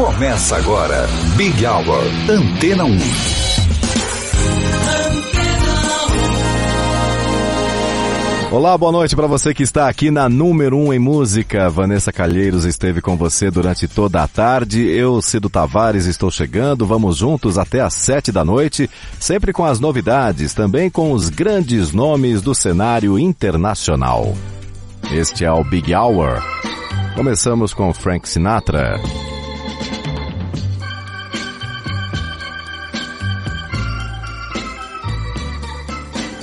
Começa agora, Big Hour, Antena 1. Olá, boa noite para você que está aqui na número 1 um em música. Vanessa Calheiros esteve com você durante toda a tarde. Eu, Cido Tavares, estou chegando. Vamos juntos até às sete da noite, sempre com as novidades, também com os grandes nomes do cenário internacional. Este é o Big Hour. Começamos com Frank Sinatra.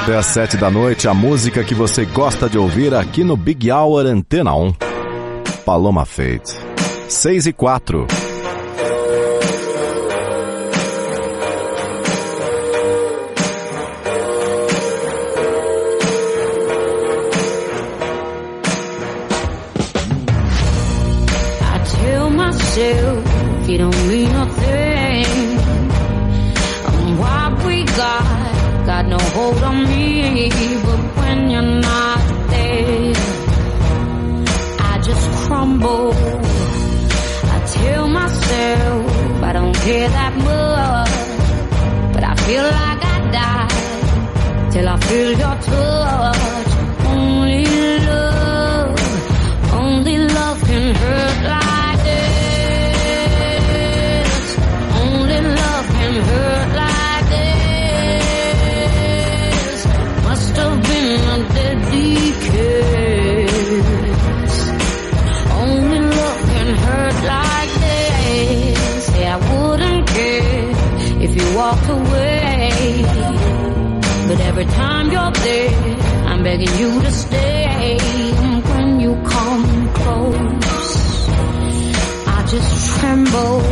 Até às sete da noite, a música que você gosta de ouvir aqui no Big Hour Antena 1. Paloma Fate. 6 e 4. I tell myself you don't mean a But when you're not there, I just crumble. I tell myself I don't care that much, but I feel like I die till I feel your begging you to stay. When you come close, I just tremble.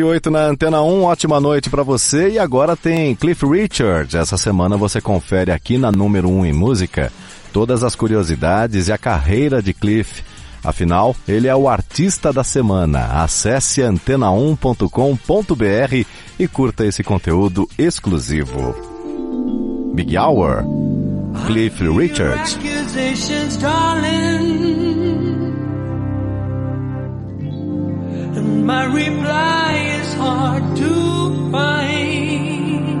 E 8 na Antena 1, ótima noite pra você. E agora tem Cliff Richard. Essa semana você confere aqui na número 1 em música todas as curiosidades e a carreira de Cliff. Afinal, ele é o artista da semana. Acesse antena1.com.br e curta esse conteúdo exclusivo. Big Hour, Cliff Richard. accusations, darling. And my reply hard to find.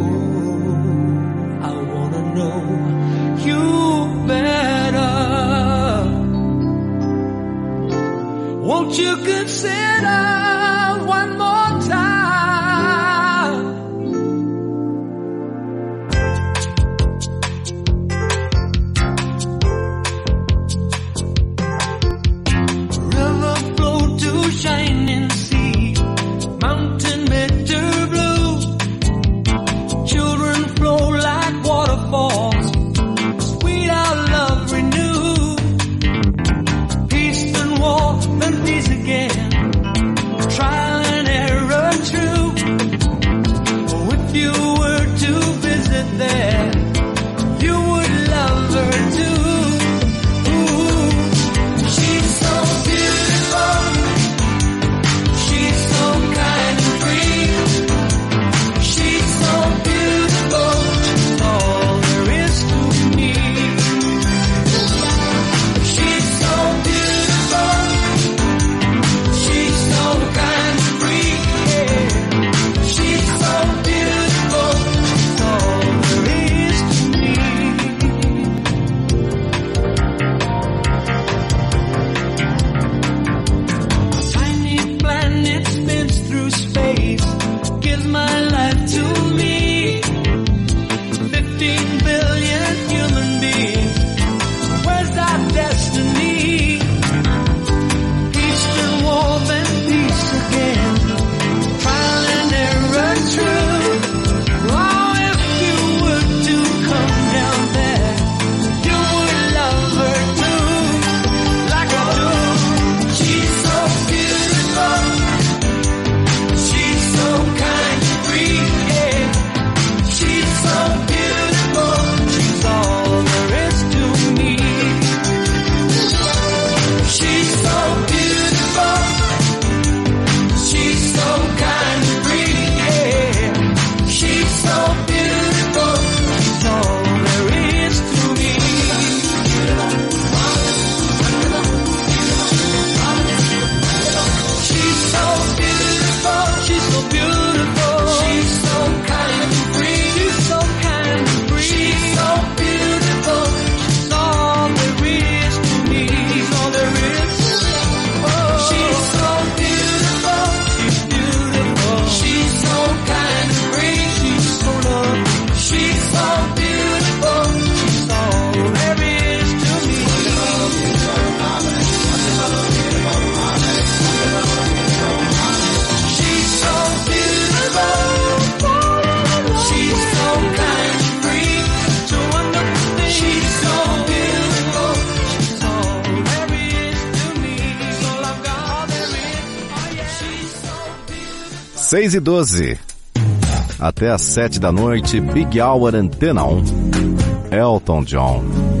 Oh, I wanna know you better. Won't you consider e 12. Até às 7 da noite, Big Hour Antena 1. Elton John.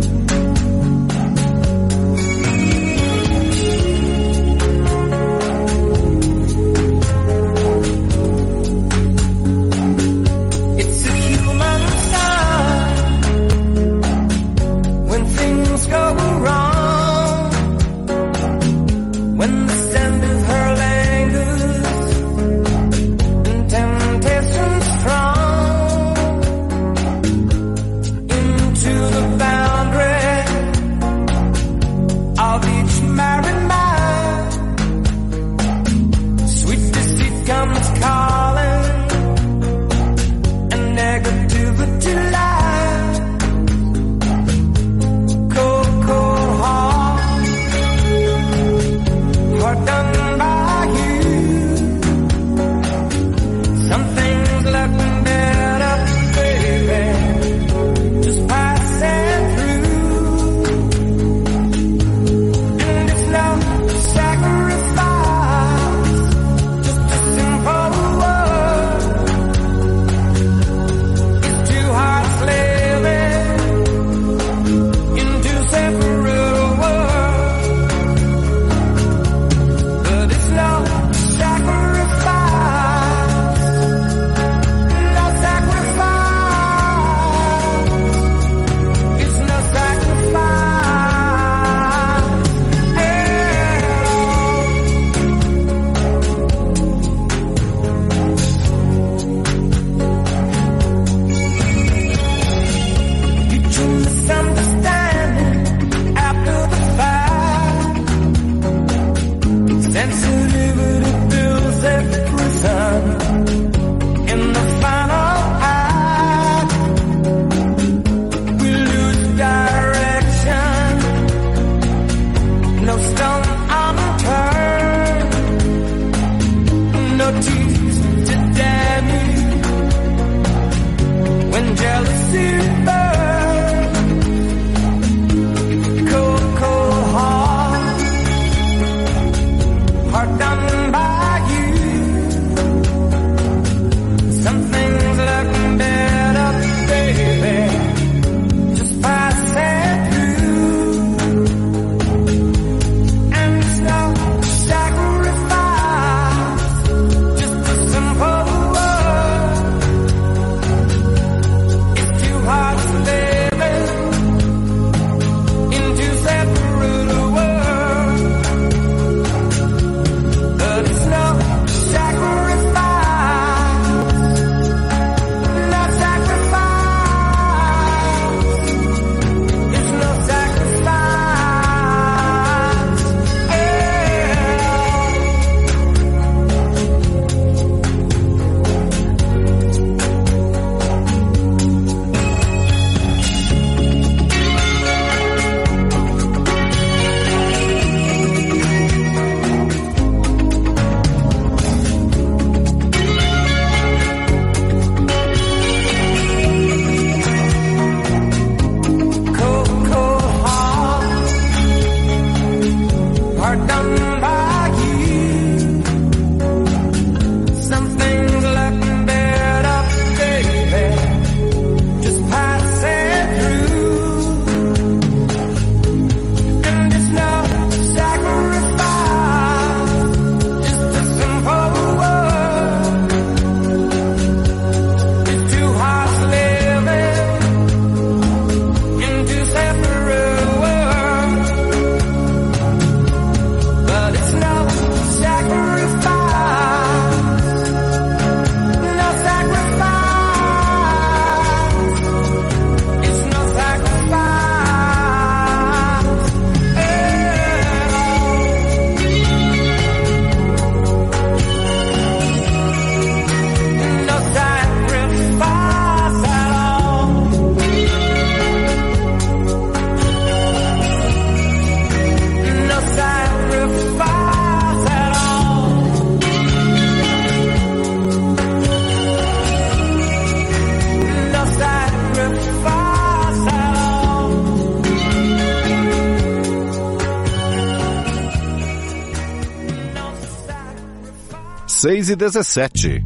6 e 17.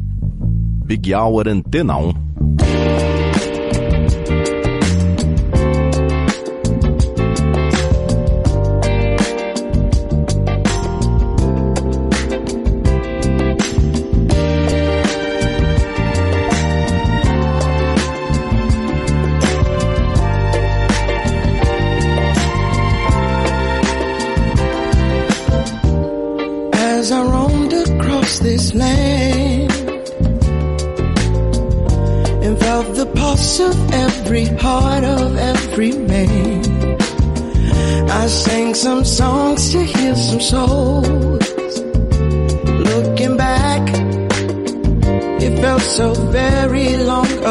Big Hour Antena 1.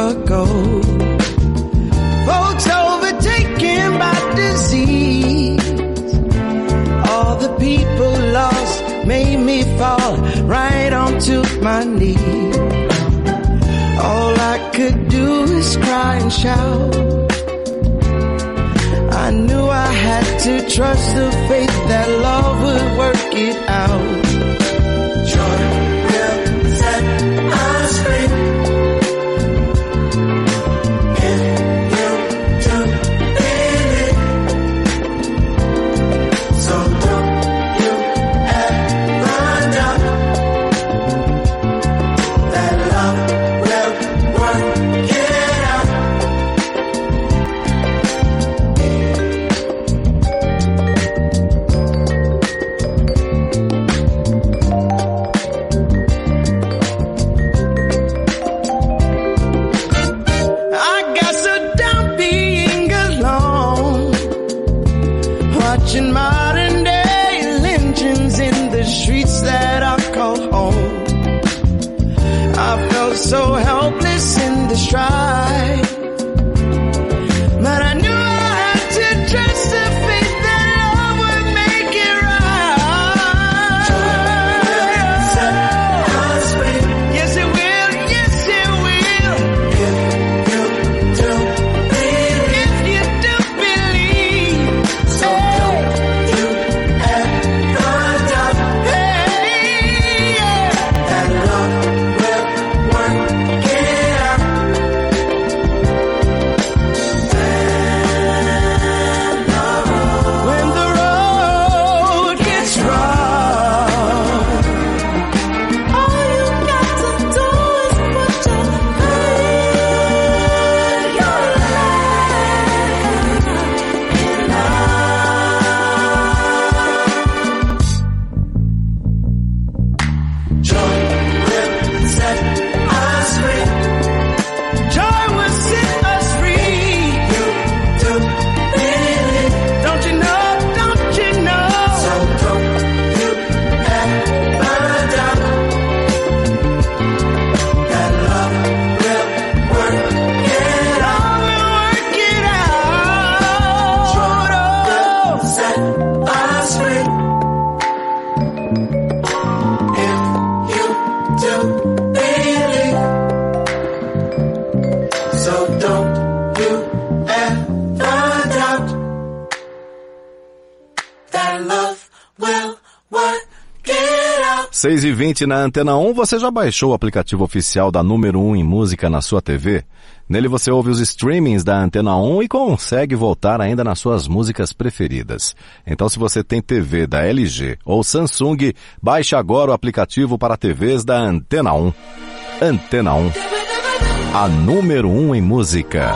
Ago. Folks overtaken by disease all the people lost made me fall right onto my knees. All I could do is cry and shout. I knew I had to trust the faith that love would work it out. 6 20 na Antena 1, você já baixou o aplicativo oficial da número 1 em música na sua TV? Nele você ouve os streamings da Antena 1 e consegue voltar ainda nas suas músicas preferidas. Então se você tem TV da LG ou Samsung, baixe agora o aplicativo para TVs da Antena 1. Antena 1, a número 1 em música.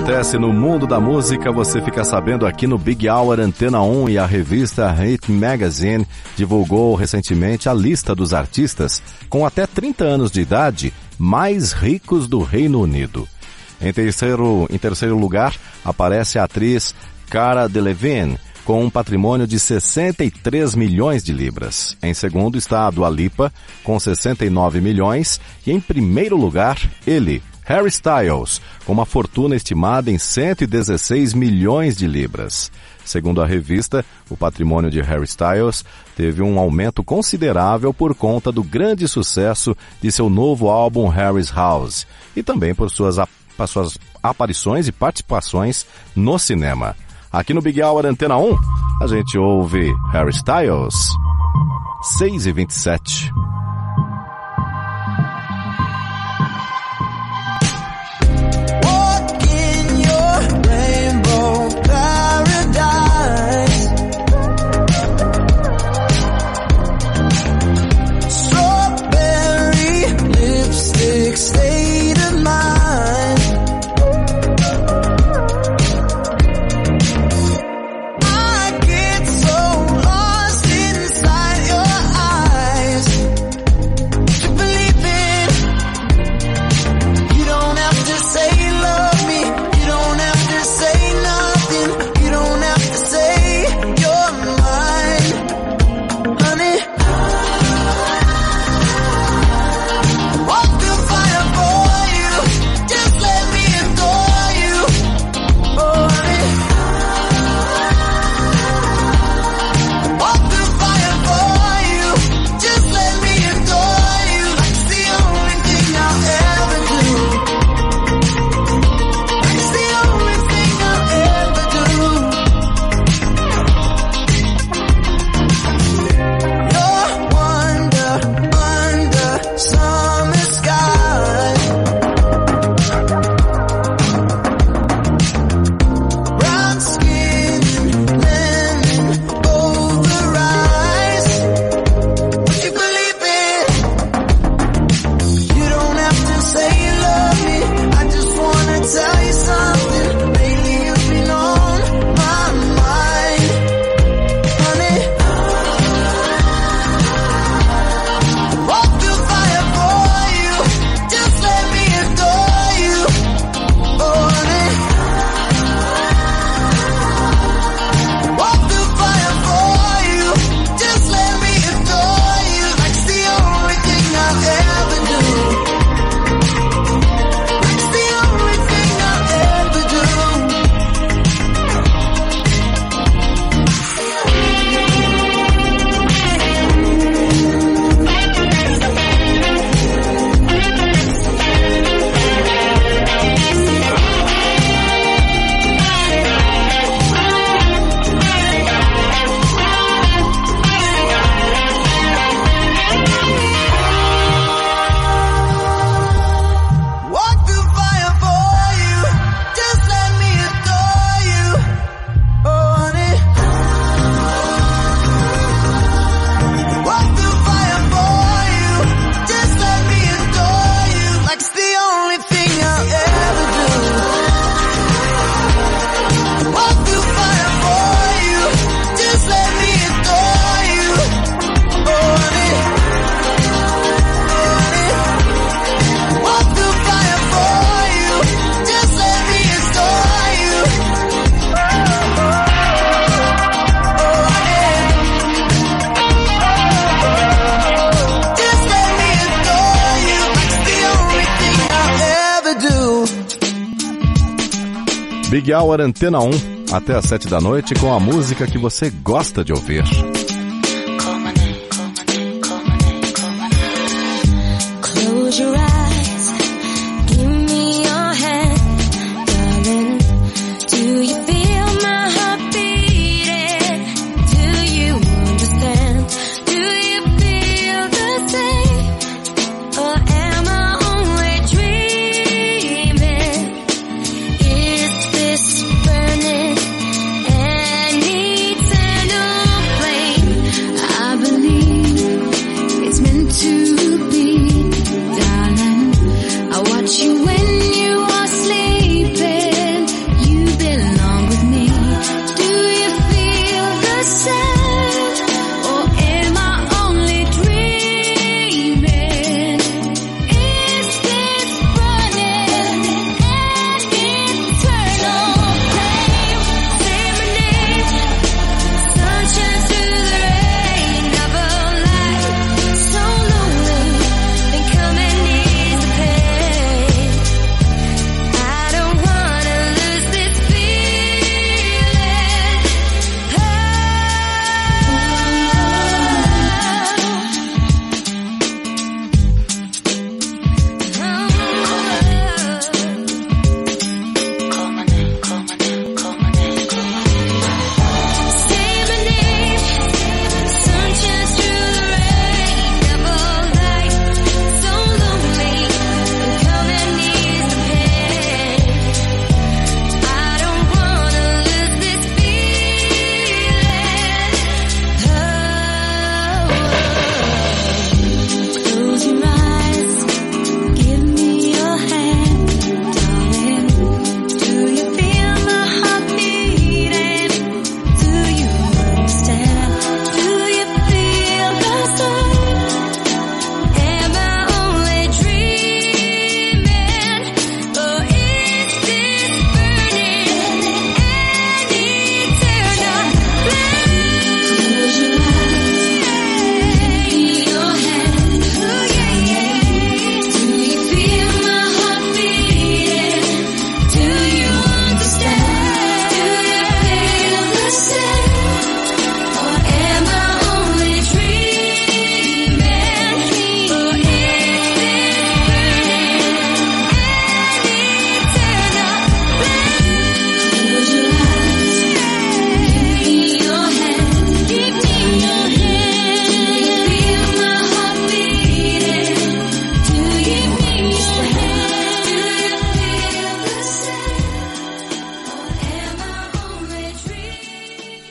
Acontece no mundo da música você fica sabendo aqui no Big Hour Antena 1 e a revista Hit Magazine divulgou recentemente a lista dos artistas com até 30 anos de idade mais ricos do Reino Unido. Em terceiro, em terceiro lugar aparece a atriz Cara Delevingne, com um patrimônio de 63 milhões de libras. Em segundo está a Dua Lipa, com 69 milhões. E em primeiro lugar, ele, Harry Styles, com uma fortuna estimada em 116 milhões de libras. Segundo a revista, o patrimônio de Harry Styles teve um aumento considerável por conta do grande sucesso de seu novo álbum Harry's House e também por suas, suas aparições e participações no cinema. Aqui no Big Hour Antena 1, a gente ouve Harry Styles, 6 e 27. Hour Antena 1, até às 7 da noite com a música que você gosta de ouvir.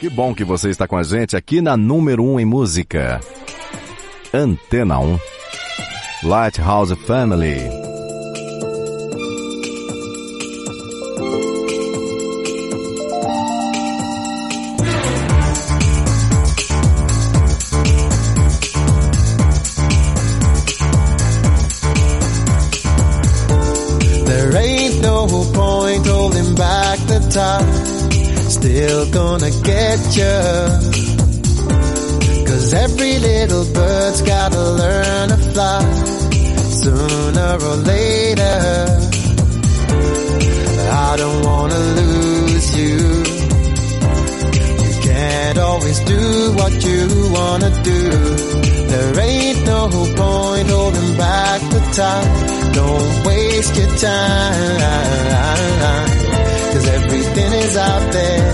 Que bom que você está com a gente aqui na número 1 em música. Antena 1. Lighthouse Family. Or later. I don't wanna lose you. You can't always do what you wanna do. There ain't no point holding back the time. Don't waste your time. Cause everything is out there.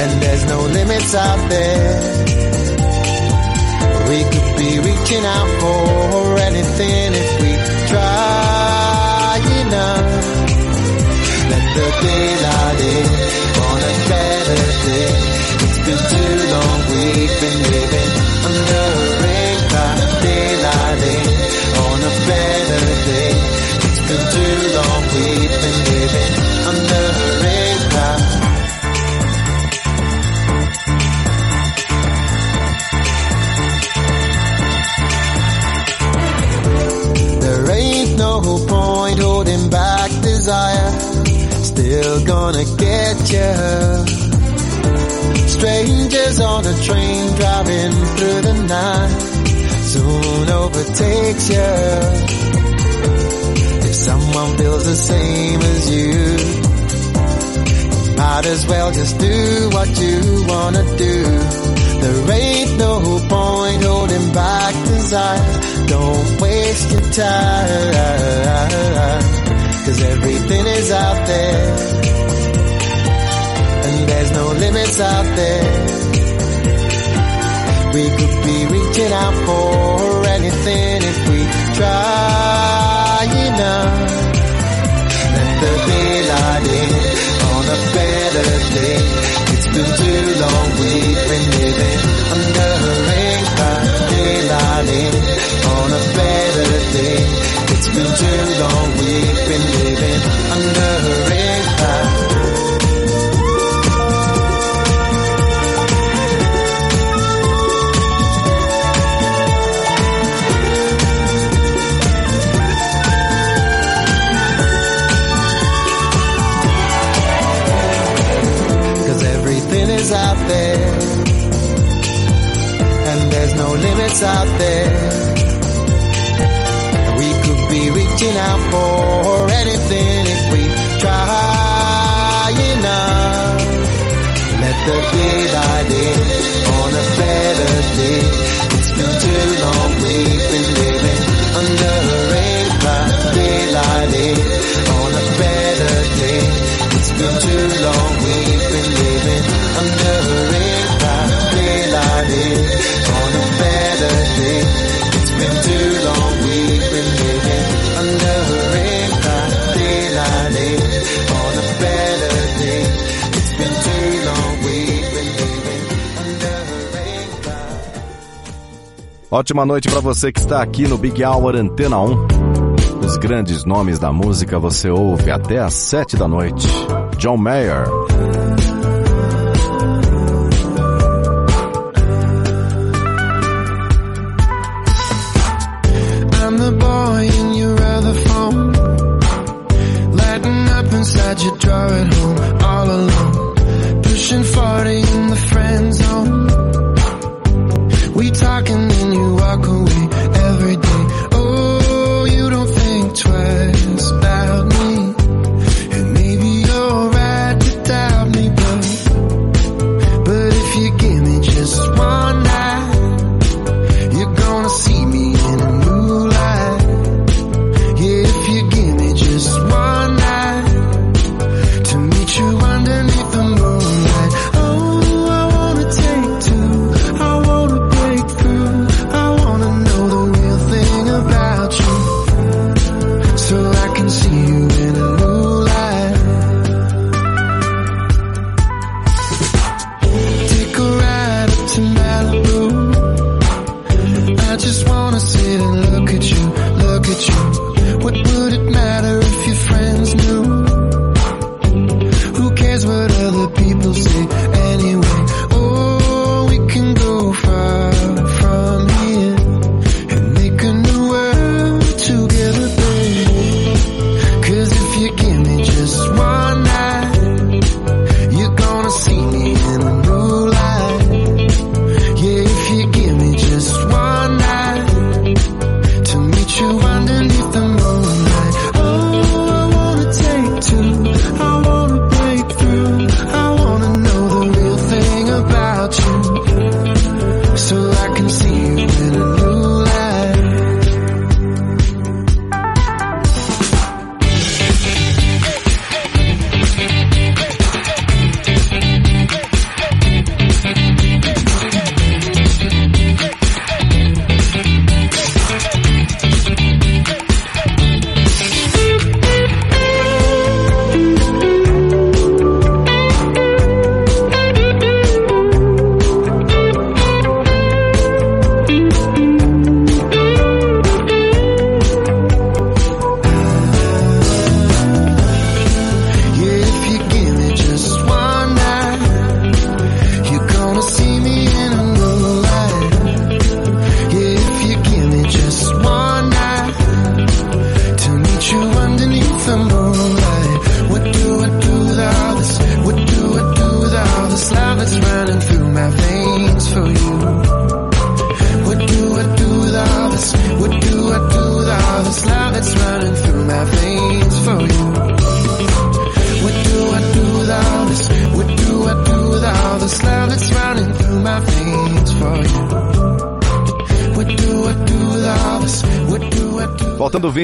And there's no limits out there. We could be reaching out for Daylight on a better day. It's been too long we've been living under a rain cloud. daylighting on a better day. It's been too long we've been living under a rain cloud. There ain't no point holding back desire gonna get you. Strangers on a train driving through the night soon overtakes you. If someone feels the same as you, might as well just do what you wanna do. There ain't no point holding back desire. Don't waste your time. Cause everything is out there there's no limits out there. We could be reaching out for anything if we try enough. Let the daylight in on a better day. It's been too long we've been living under a rain cloud. Daylight in on a better day. It's been too long we've been living under a rain cloud. others out there. We could be reaching out for anything if we try enough. Let the day by day on a better day. It's been too long we've been living under a rain cloud. Daylight day on a better day. It's been too long we've been living. Ótima noite para você que está aqui no Big Hour Antena 1. Os grandes nomes da música você ouve até às sete da noite. John Mayer. inside your drawer at home, all alone. Pushing 40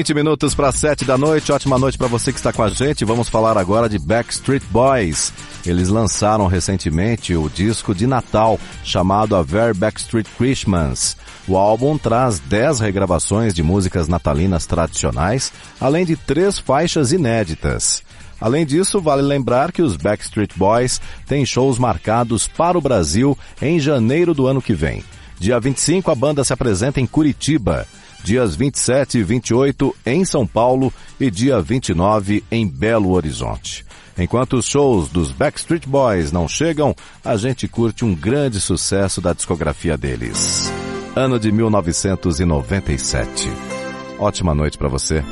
20 minutos para 7 da noite. Ótima noite para você que está com a gente. Vamos falar agora de Backstreet Boys. Eles lançaram recentemente o disco de Natal chamado A Very Backstreet Christmas. O álbum traz 10 regravações de músicas natalinas tradicionais, além de três faixas inéditas. Além disso, vale lembrar que os Backstreet Boys têm shows marcados para o Brasil em janeiro do ano que vem. Dia 25, a banda se apresenta em Curitiba dias 27 e 28 em São Paulo e dia 29 em Belo Horizonte. Enquanto os shows dos Backstreet Boys não chegam, a gente curte um grande sucesso da discografia deles. Ano de 1997. Ótima noite para você.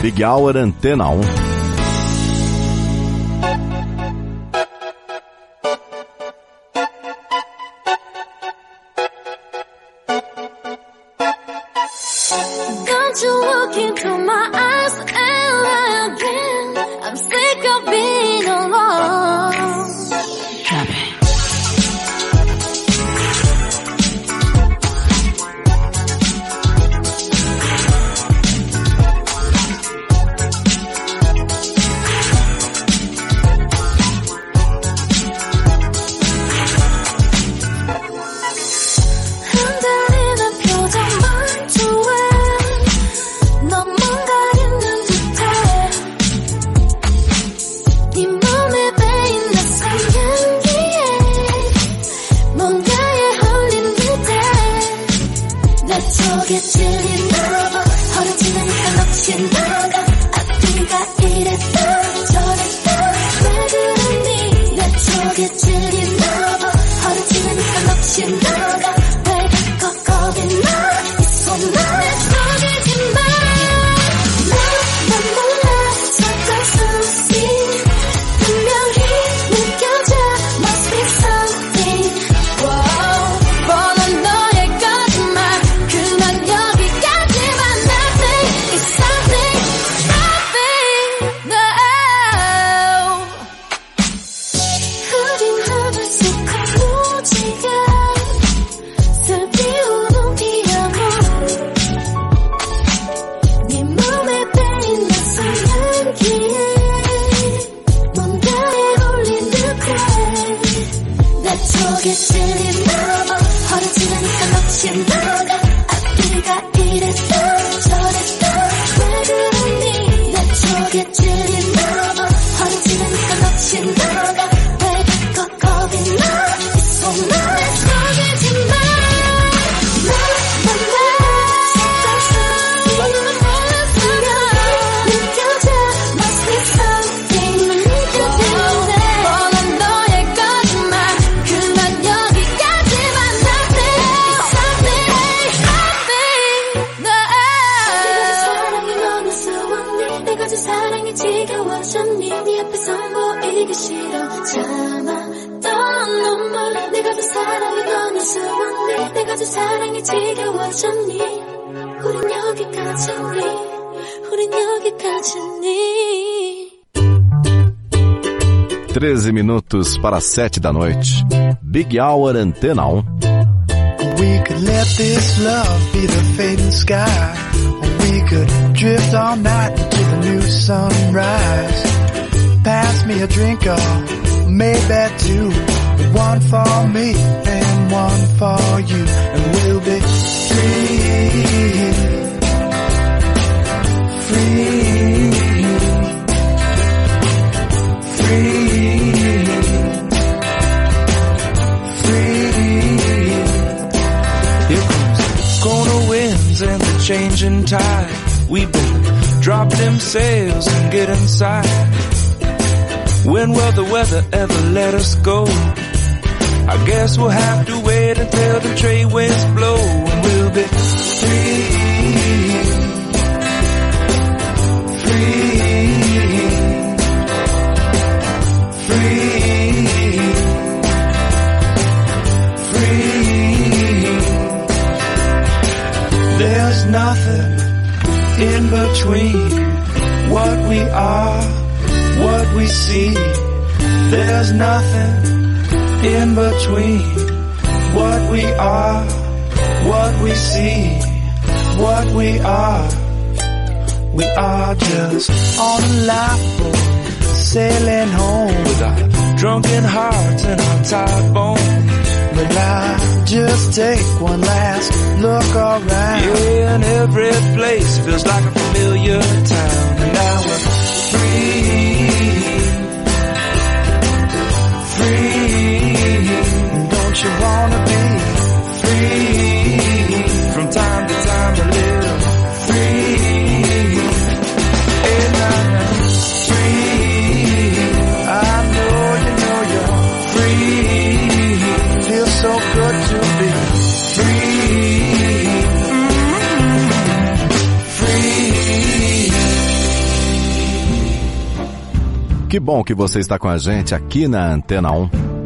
Big Hour Antena 1. 그슬이 넘어 허리지니까 넘지 마가. 앞뒤가 이랬다 저랬다 왜 그러니? 나 쪼개지니 minutos para 7 da noite. Big Hour Antena 1. We could let this love be the fading sky. We could drift all night into the new sunrise. Pass me a drink or maybe two. One for me and one for you. And we'll be. Free. Changing tide. We better drop them sails and get inside. When will the weather ever let us go? I guess we'll have to wait until the trade winds blow and we'll be. Free. Between what we are, what we see, what we are. We are just on a lifeboat, sailing home with our drunken hearts and our tired bones. But I just take one last look around. Yeah, and every place feels like a familiar town. And now we're You wanna be free? From time to time a little free. And I'm free. I know you know you're free. Feels so good to be. Que bom que você está com a gente aqui na Antena 1.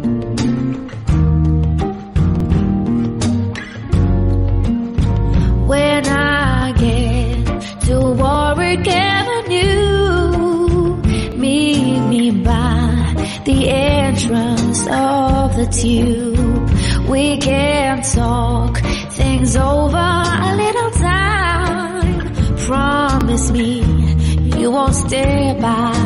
goodbye.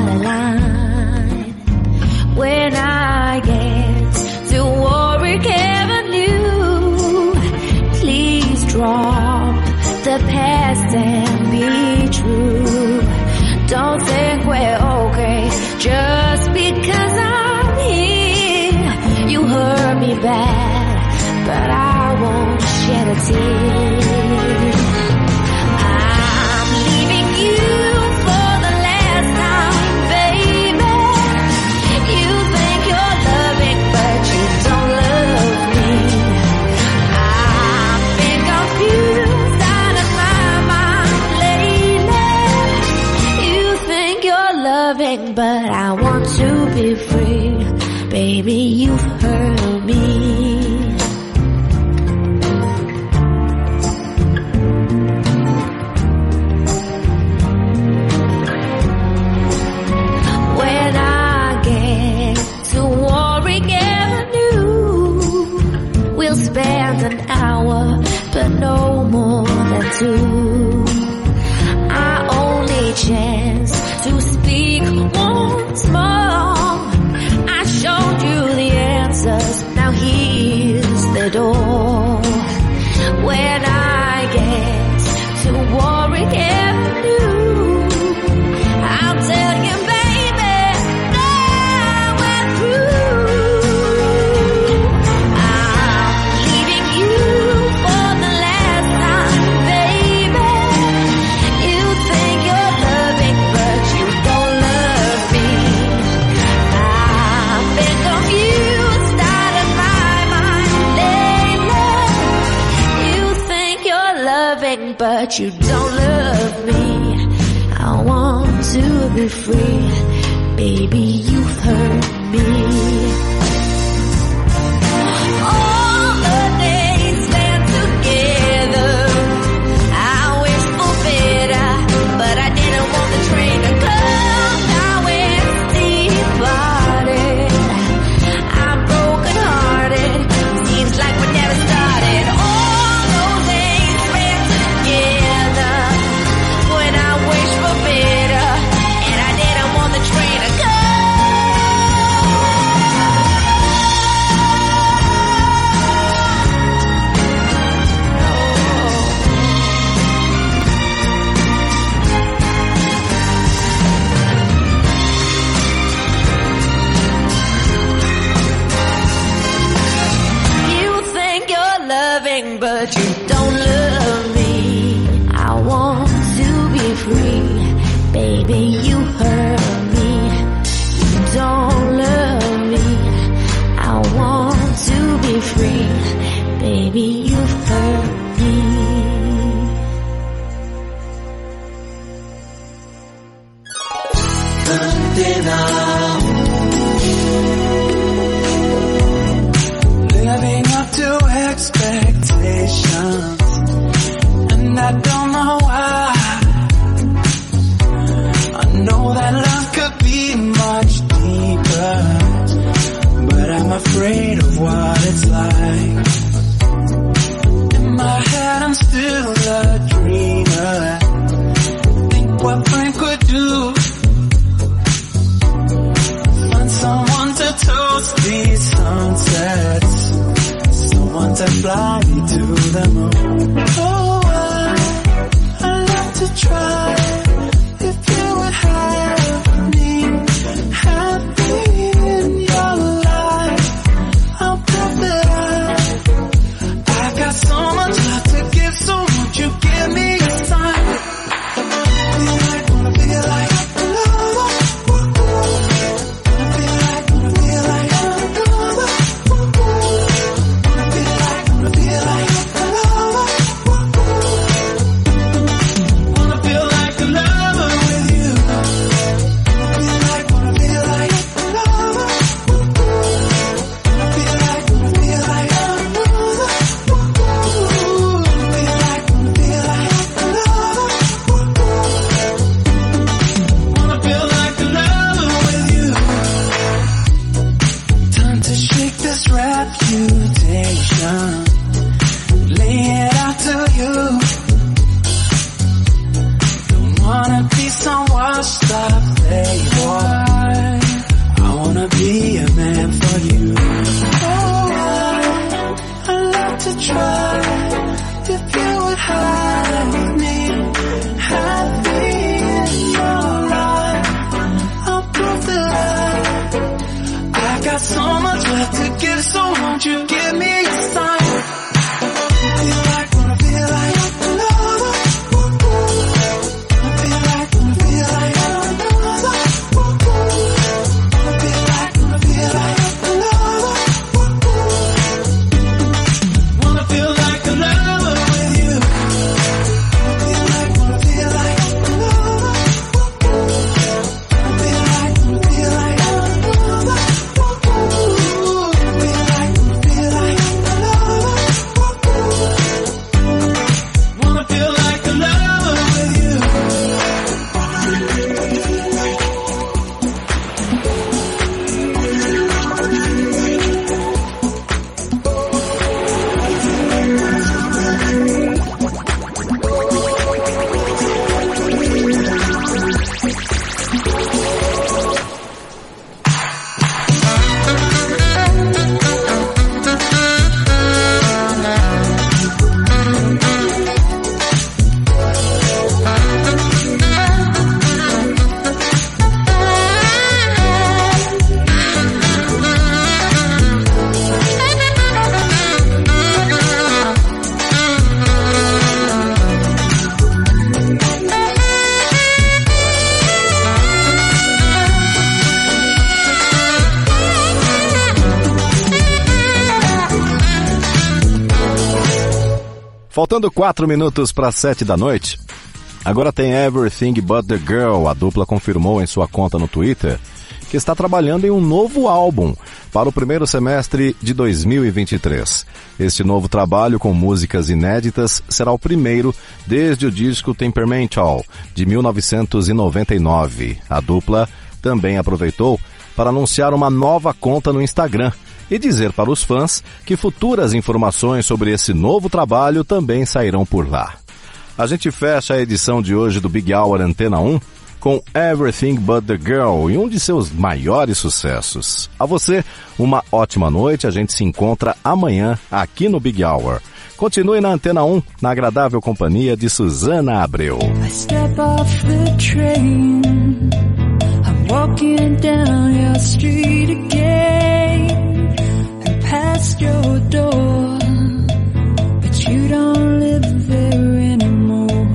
to be free. Baby, you've hurt me. fly to the moon. Oh, I, I love to try. Faltando quatro minutos para sete da noite, agora tem Everything But The Girl. A dupla confirmou em sua conta no Twitter que está trabalhando em um novo álbum para o primeiro semestre de 2023. Este novo trabalho com músicas inéditas será o primeiro desde o disco Temperamental, de 1999. A dupla também aproveitou para anunciar uma nova conta no Instagram e dizer para os fãs que futuras informações sobre esse novo trabalho também sairão por lá. A gente fecha a edição de hoje do Big Hour Antena 1 com Everything But The Girl e um de seus maiores sucessos. A você, uma ótima noite. A gente se encontra amanhã aqui no Big Hour. Continue na Antena 1, na agradável companhia de Suzana Abreu. Walking down your street again past your door. But you don't live there anymore.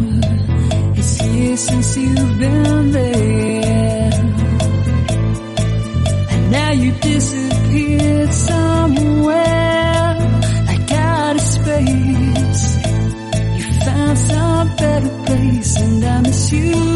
It's years since you've been there. And now you disappeared somewhere like out of space. You found some better place and I miss you.